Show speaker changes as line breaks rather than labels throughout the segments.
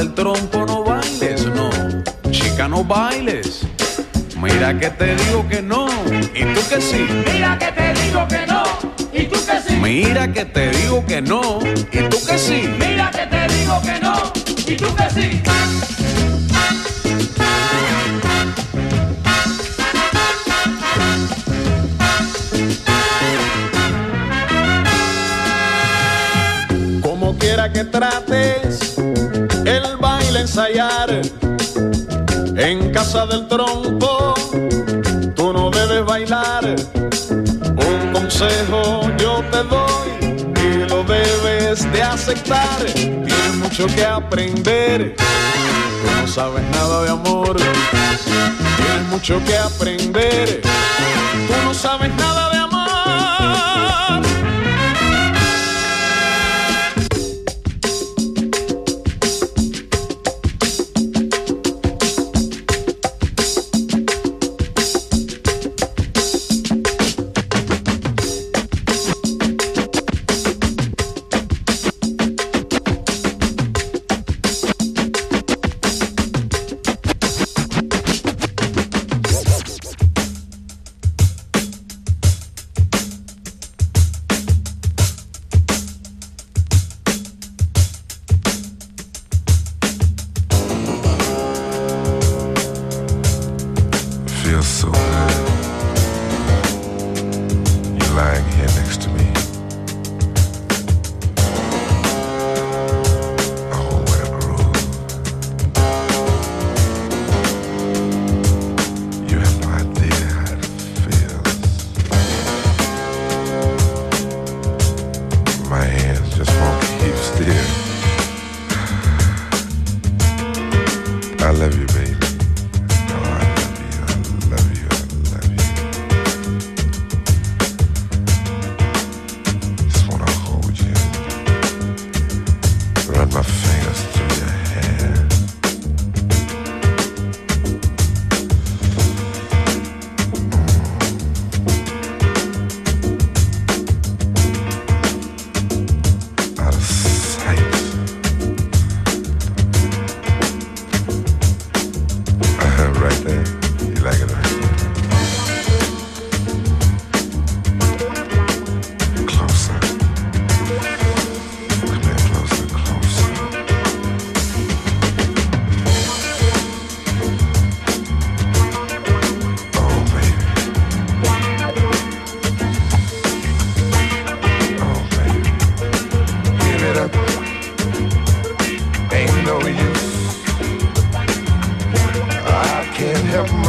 Del trompo no bailes, no. Chica, no bailes. Mira que te digo que no, y tú que sí.
Mira que te digo que no, y tú que sí.
Mira que te digo que no, y tú que sí.
Mira que te digo que no, y tú que sí.
Como quiera que baile en casa del trompo, tú no debes bailar. Un consejo yo te doy y lo debes de aceptar. Tienes mucho que aprender, tú no sabes nada de amor. Tienes mucho que aprender, tú no sabes nada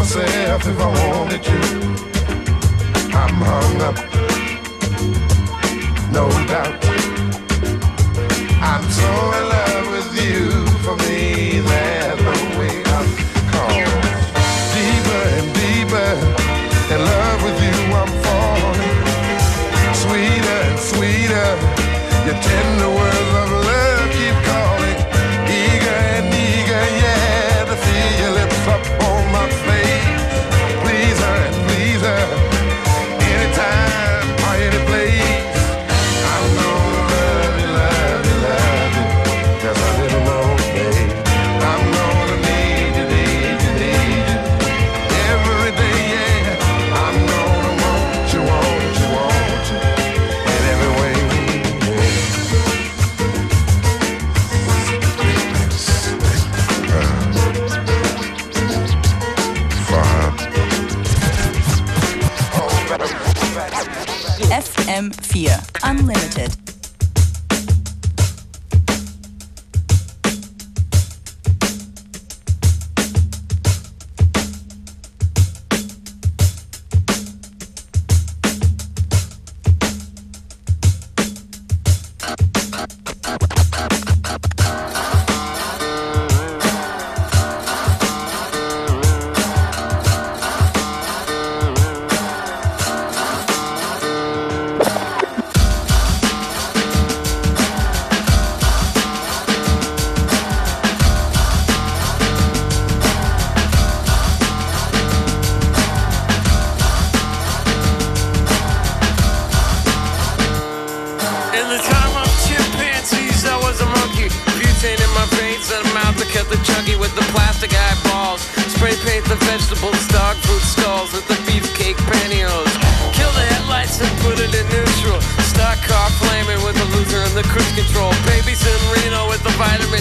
myself if I wanted to. I'm hung up, no doubt.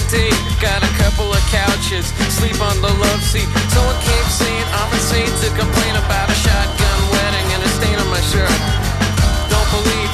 settee Got a couple of couches, sleep on the love seat. Someone came saying I'm insane to complain about a shotgun wedding and a stain on my shirt. Don't believe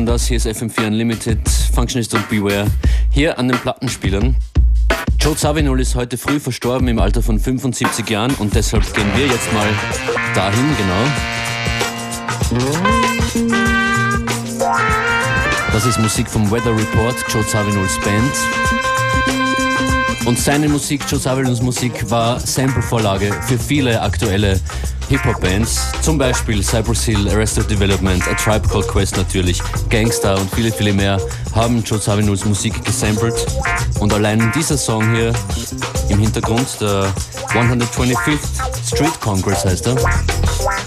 Waren das, hier ist FM4 Unlimited, Functionist und Beware, hier an den Plattenspielern. Joe Zawinul ist heute früh verstorben im Alter von 75 Jahren und deshalb gehen wir jetzt mal dahin, genau. Das ist Musik vom Weather Report, Joe Zawinuls Band. Und seine Musik, Joe Zawinuls Musik, war Sample-Vorlage für viele aktuelle Hip-Hop-Bands, zum Beispiel Cypress Hill, Arrested Development, A Tribe Called Quest natürlich, Gangster und viele, viele mehr haben Joe Savinuls Musik gesampelt. Und allein dieser Song hier im Hintergrund, der 125th Street Congress heißt er,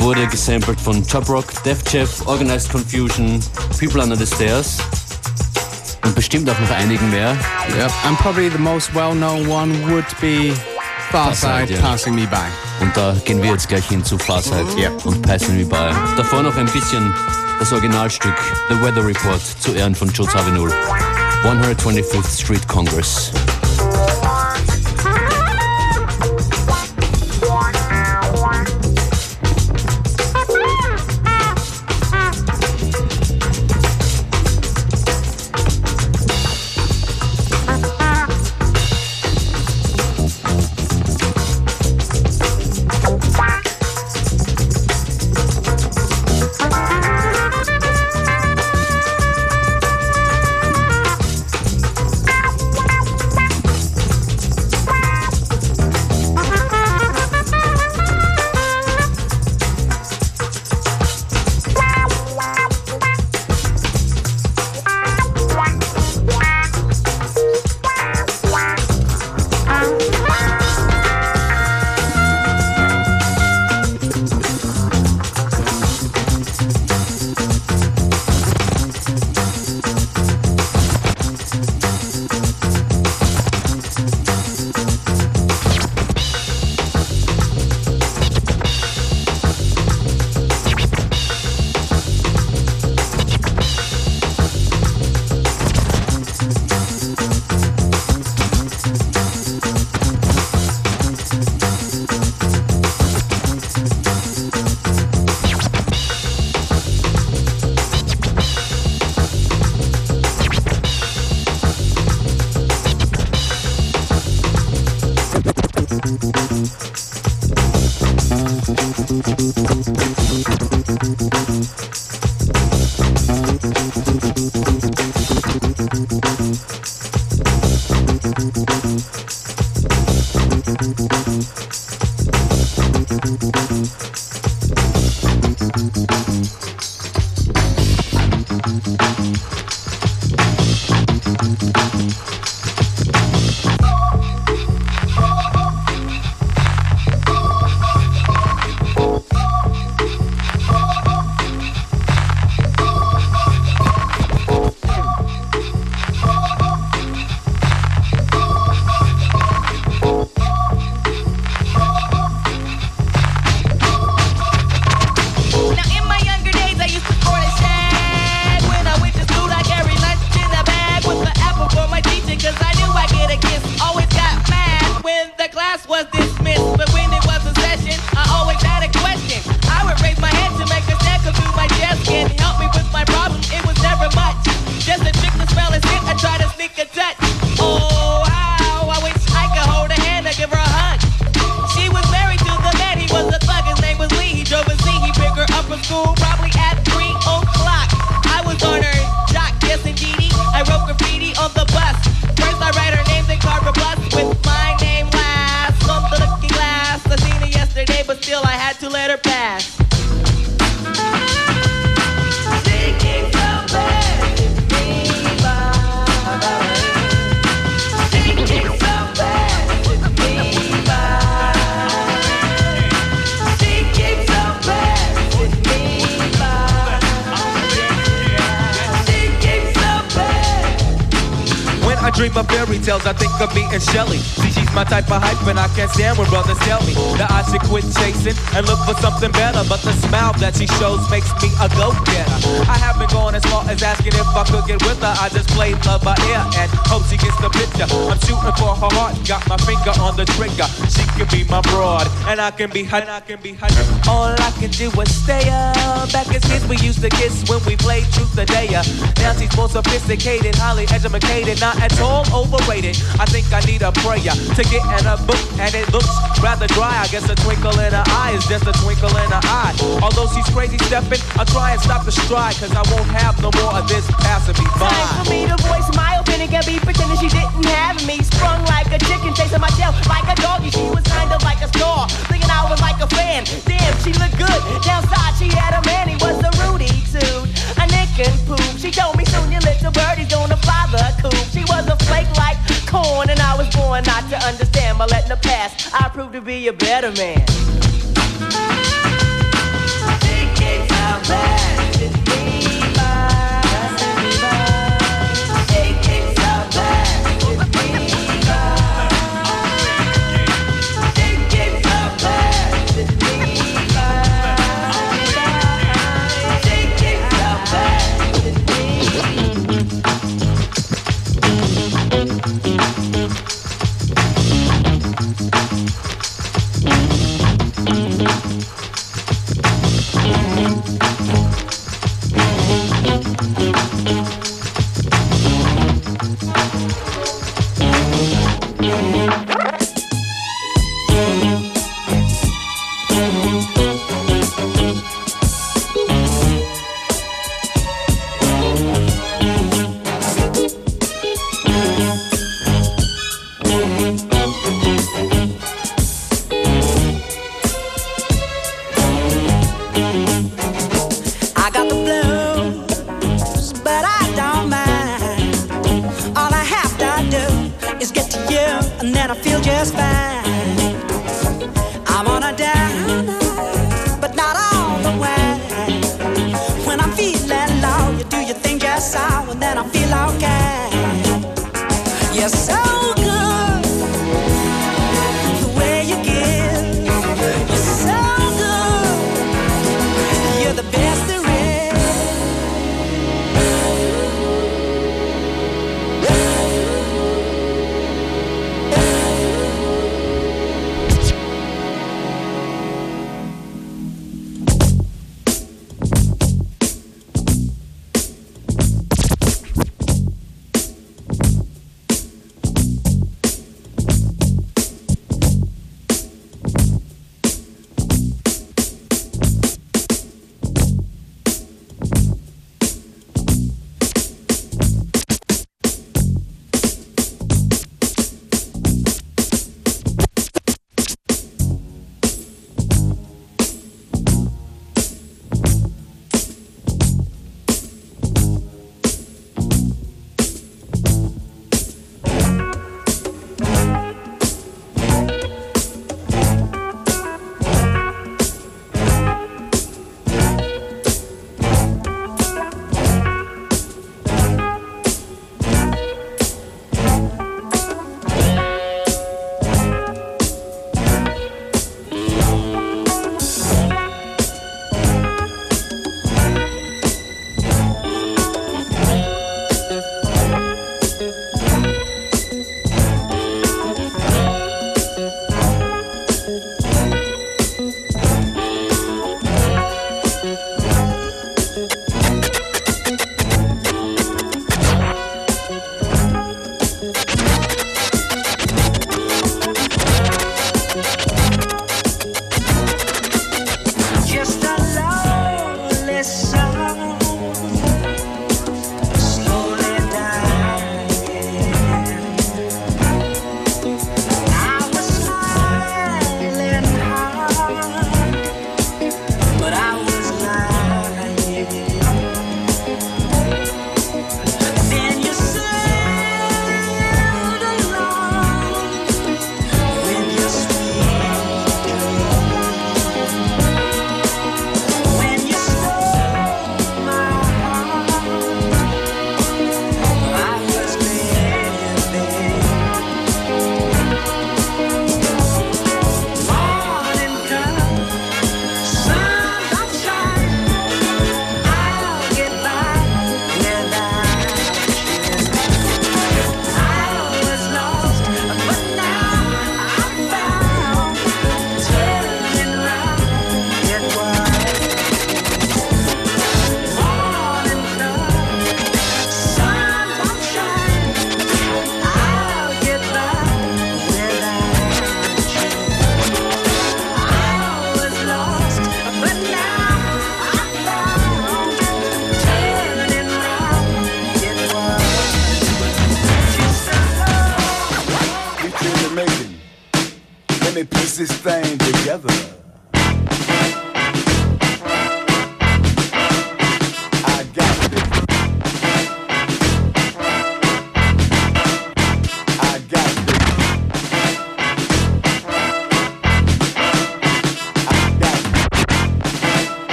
wurde gesampelt von Chop Rock, Def Jam, Organized Confusion, People Under the Stairs und bestimmt auch noch einigen mehr.
Yep, and probably the most well-known one would be Far Side. Passing Me By.
Und da gehen wir jetzt gleich hin zu Farside
yeah.
und Passing Me By. Davor noch ein bisschen das Originalstück The Weather Report zu Ehren von Joe Zawinul. 125th Street Congress.
Me and Shelly. My type of hype, and I can't stand when brothers tell me that I should quit chasing and look for something better. But the smile that she shows makes me a go-getter. I haven't gone as far as asking if I could get with her. I just play love by ear and hope she gets the picture. I'm shooting for her heart, got my finger on the trigger. She can be my broad, and I can be. And I can be her. All I can do is stay up. Back as kids, we used to kiss when we played truth or dare. Now she's more sophisticated, highly educated, not at all overrated. I think I need a prayer to get in a book, and it looks rather dry. I guess a twinkle in her eye is just a twinkle in her eye. Although she's crazy stepping, I'll try and stop the stride, cause I won't have no more of this passing me by.
Time for me to voice my opinion. Can be pretending she didn't have me. Sprung like a chicken, chasing my tail like a doggy. She was kind of like a star, thinking I was like a fan. Damn, she looked good. Downside, she had a man. He was a Rudy too. a Nick and poop. She told me soon your little birdie's gonna fly the coop. She was a flake like corn, and I was born not to understand. But letting the past, I proved to be a better man.
Take it time I and I feel just fine. I'm on a down, but not all the way. When I'm feeling low, you do your thing just so, and then I feel okay. You're so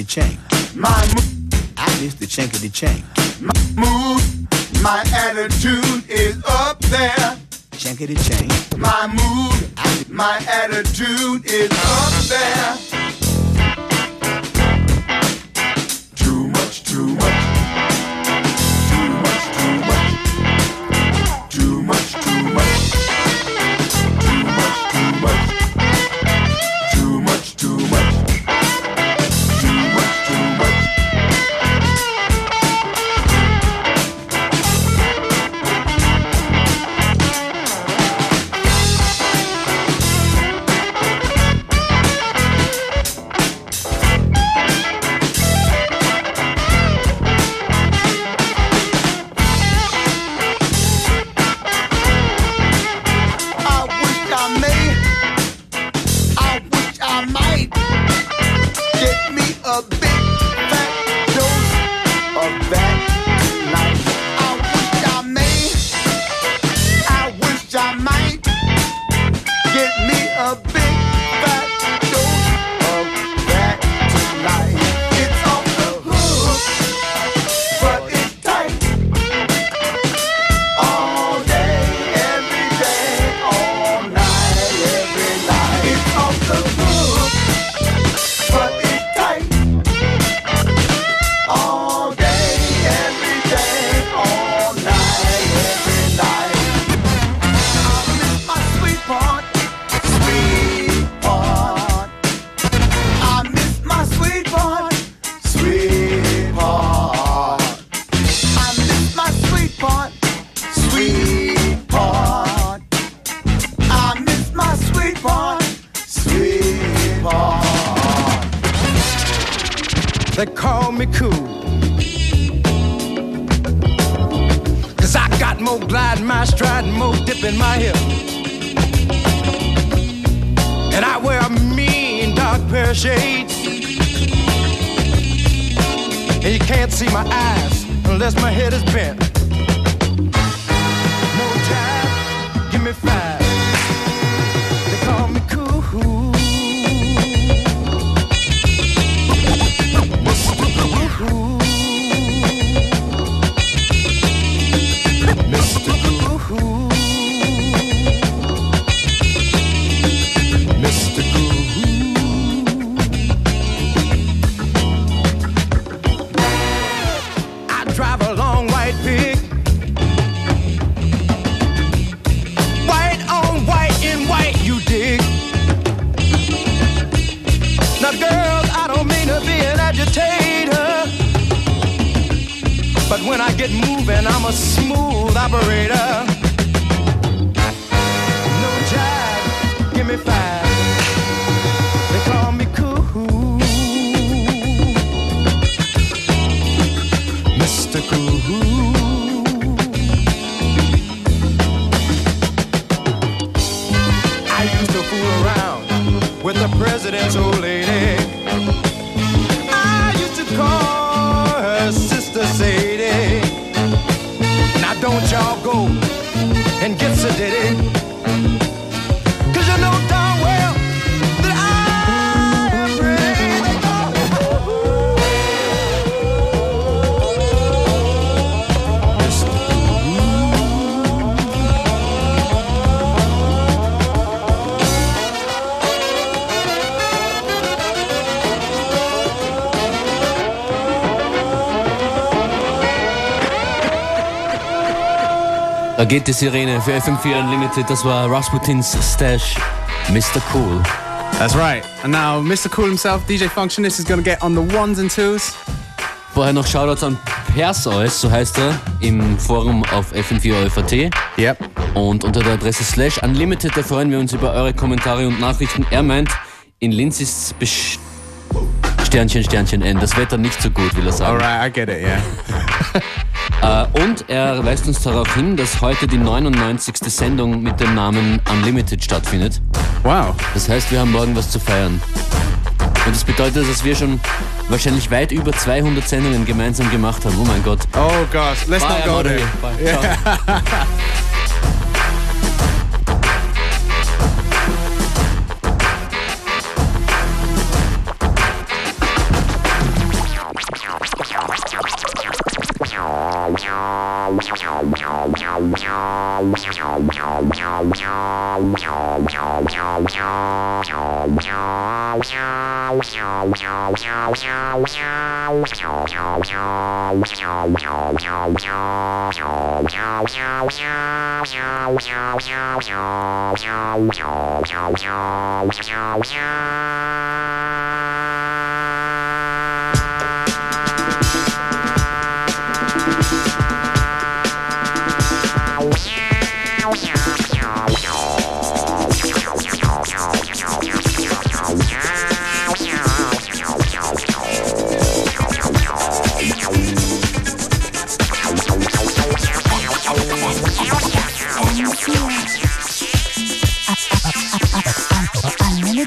the
chain. I miss the chink of the chain.
They call me cool. Cause I got more glide in my stride and more dip in my hip. And I wear a mean dark pair of shades. And you can't see my eyes unless my head is bent. smooth operator. don't y'all go and get sedated.
Da geht die Sirene für FM4 Unlimited. Das war Rasputins Stash, Mr. Cool.
That's right. And now Mr. Cool himself, DJ Functionist, is going to get on the ones and twos.
Vorher noch Shoutouts an Perseus, so heißt er, im Forum auf fm4
Yep.
Und unter der Adresse slash unlimited, da freuen wir uns über eure Kommentare und Nachrichten. Er meint, in Linz ist Besch Sternchen, Sternchen N. Das Wetter nicht so gut, will er sagen.
Alright, I get it, yeah.
Äh, und er weist uns darauf hin, dass heute die 99. Sendung mit dem Namen Unlimited stattfindet.
Wow.
Das heißt, wir haben morgen was zu feiern. Und das bedeutet, dass wir schon wahrscheinlich weit über 200 Sendungen gemeinsam gemacht haben. Oh mein Gott.
Oh gosh, let's
Bye,
not go
I'm outta
there. Yeah.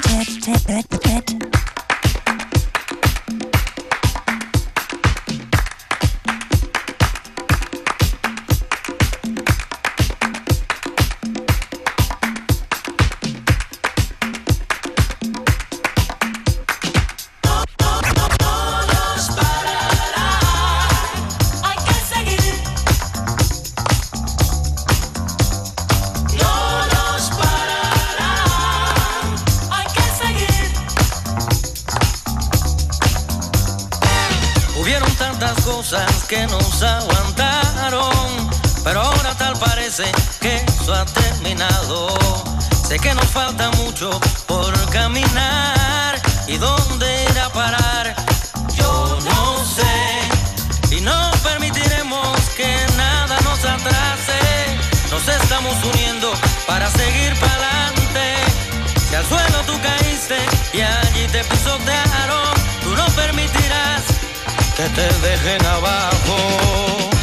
Here. Bye.
Yeah.
Unlimited.
Estamos uniendo para seguir para adelante. Si al suelo tú caíste y allí te pisotearon, tú no permitirás que te dejen abajo.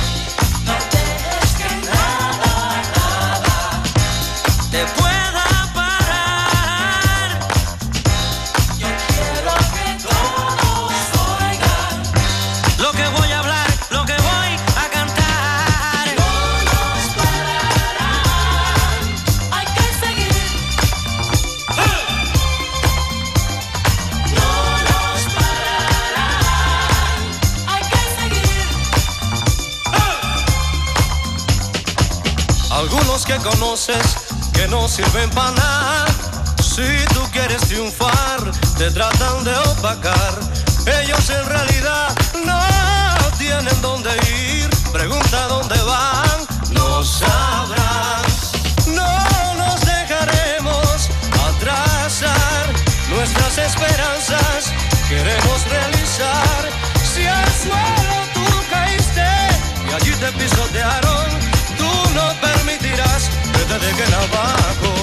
Sirven para nada. Si tú quieres triunfar, te tratan de opacar. Ellos en realidad no tienen dónde ir. Pregunta dónde van, no sabrán. No nos dejaremos atrasar nuestras esperanzas. Queremos realizar. Si al suelo tú caíste y allí te pisotearon, de que abajo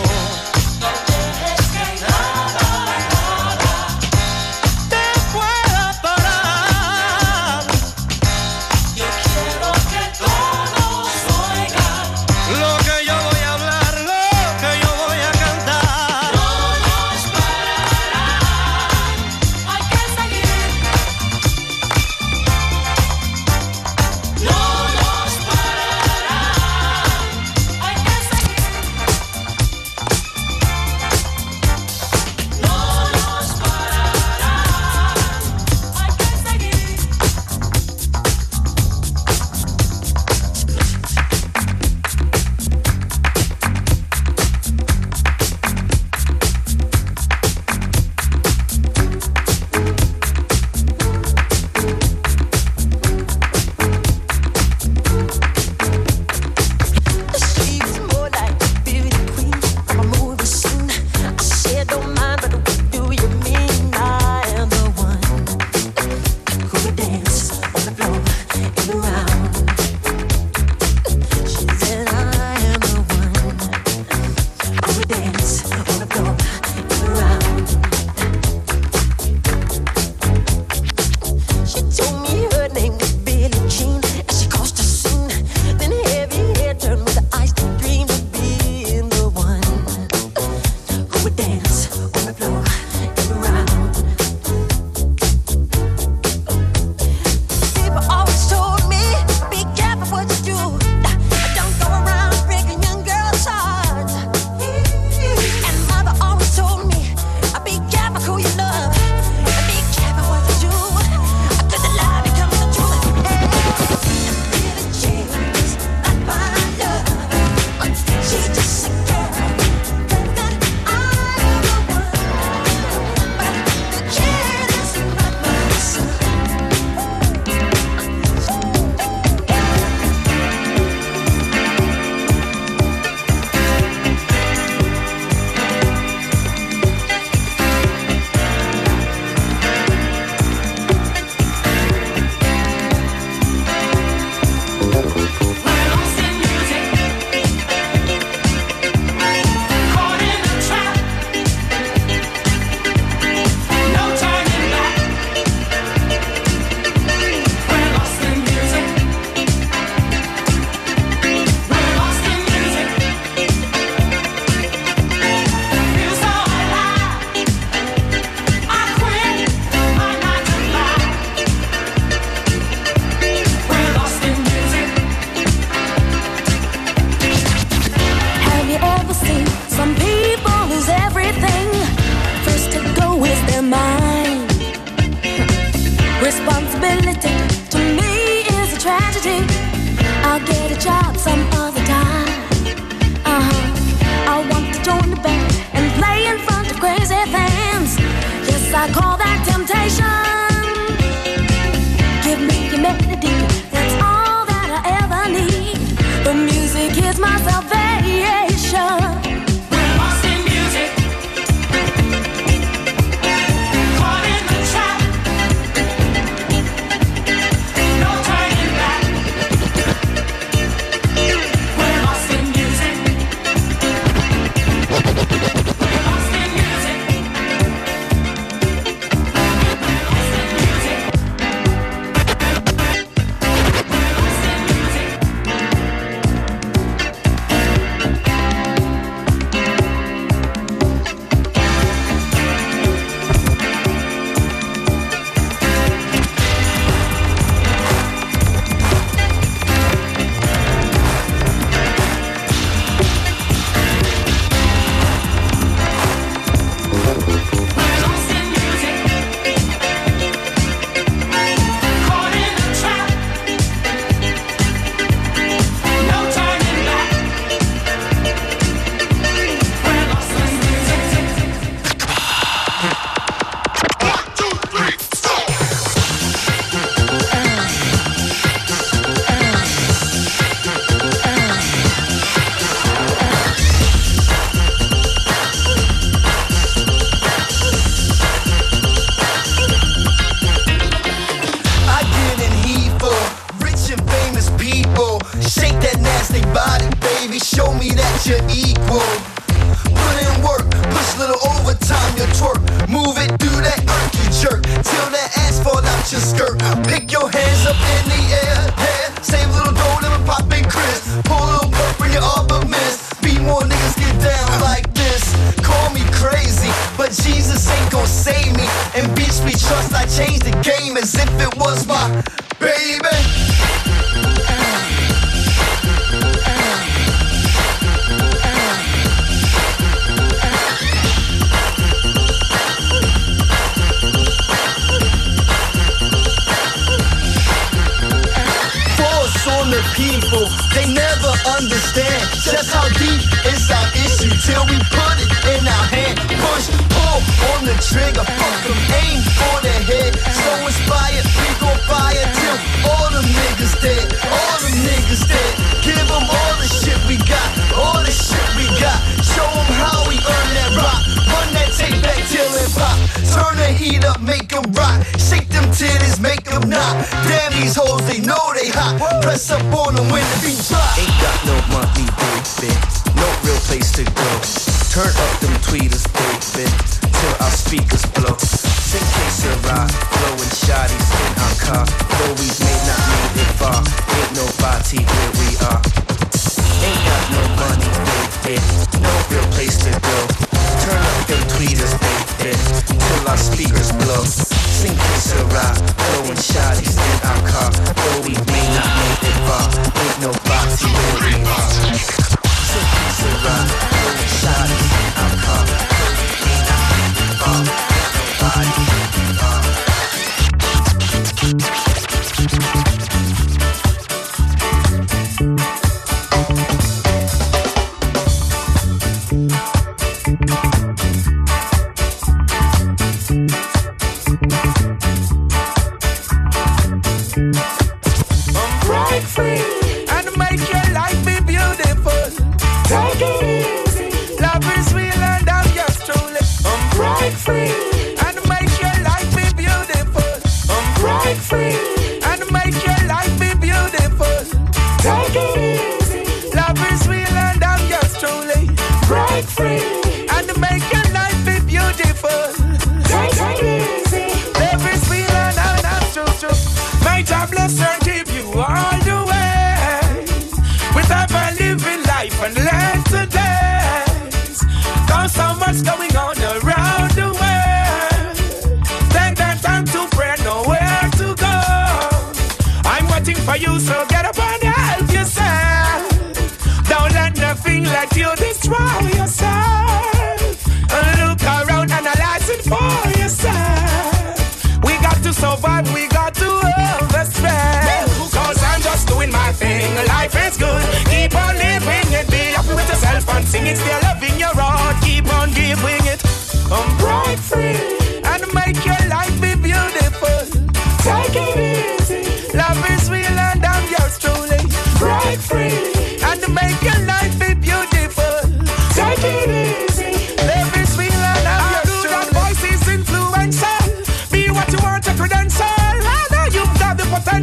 trust I changed the game as if it was my baby.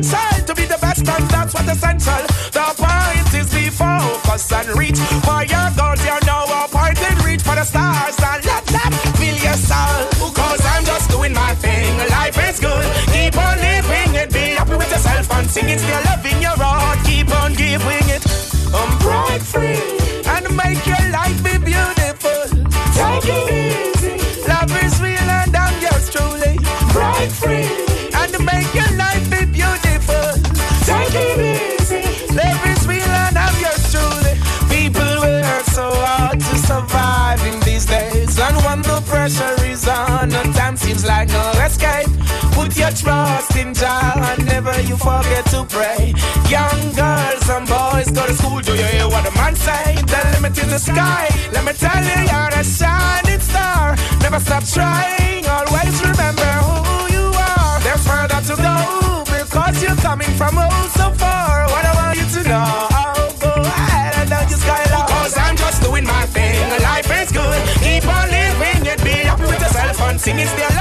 to be the best, and that's what essential. The point is be focused and reach for your seems like no escape. Put your trust in Jah and never you forget to pray. Young girls and boys go to school, do you hear what the man say? The limit is the sky. Let me tell you, you're a shining star. Never stop trying, always remember who you are. There's further to go because you're coming from oh so far. What I want you to know. Oh, go ahead and don't you sky Cause I'm just doing my thing. Life is good. Keep on living it. Be yourself and sing.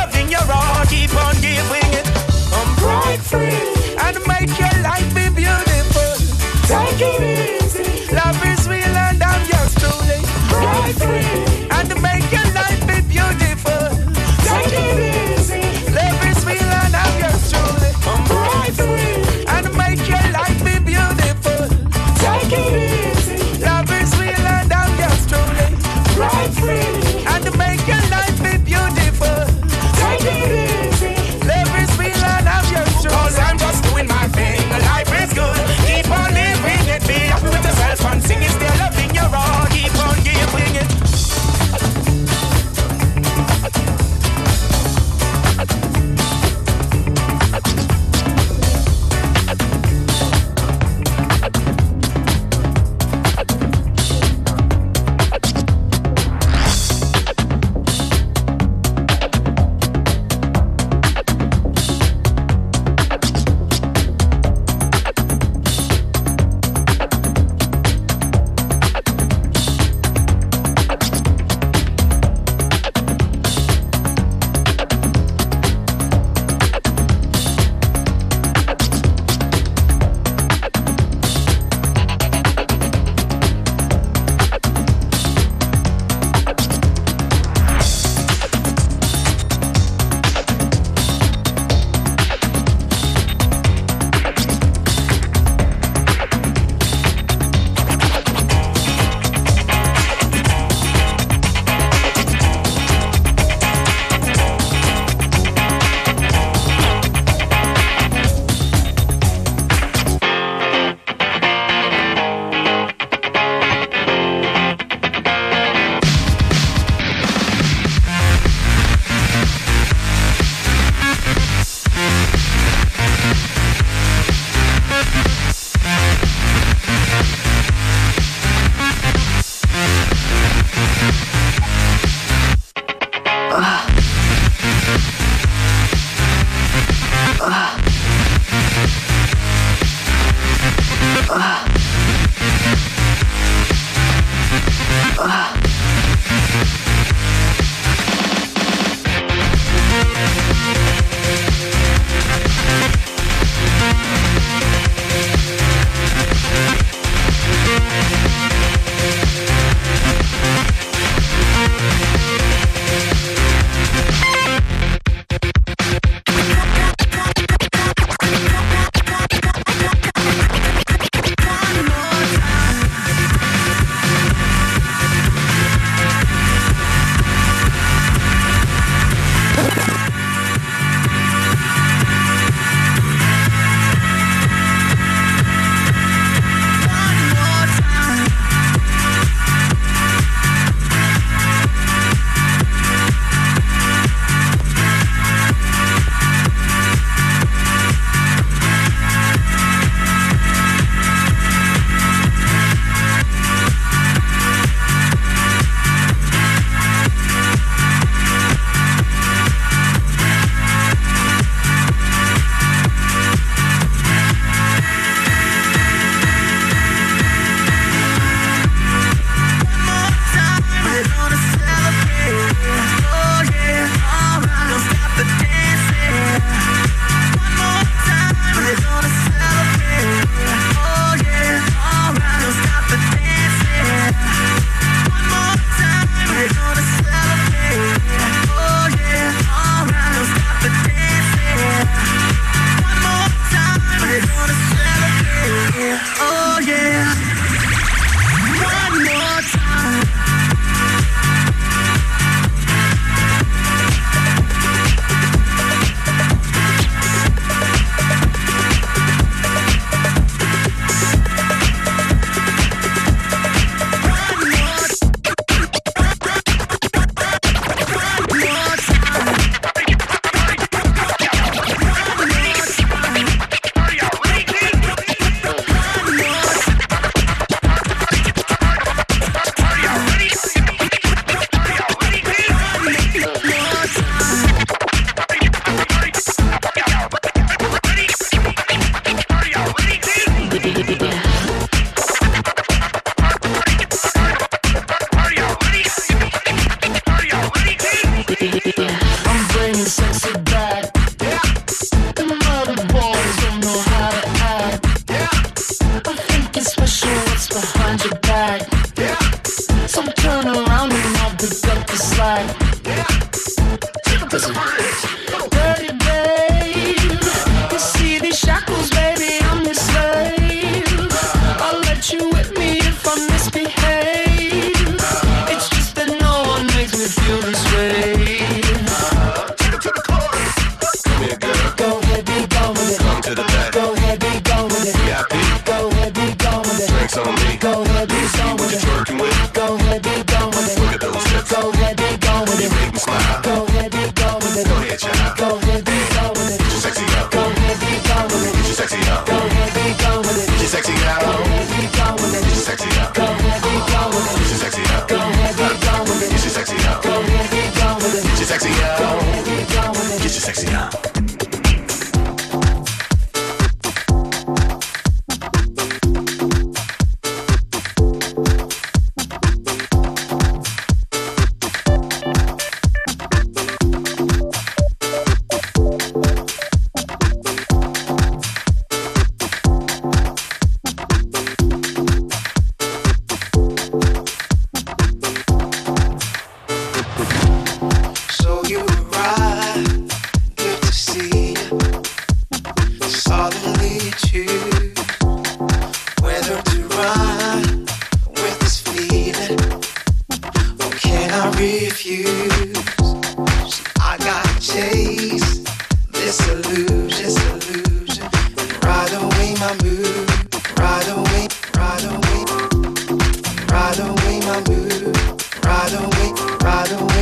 Ride away,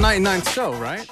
the
99th show, right?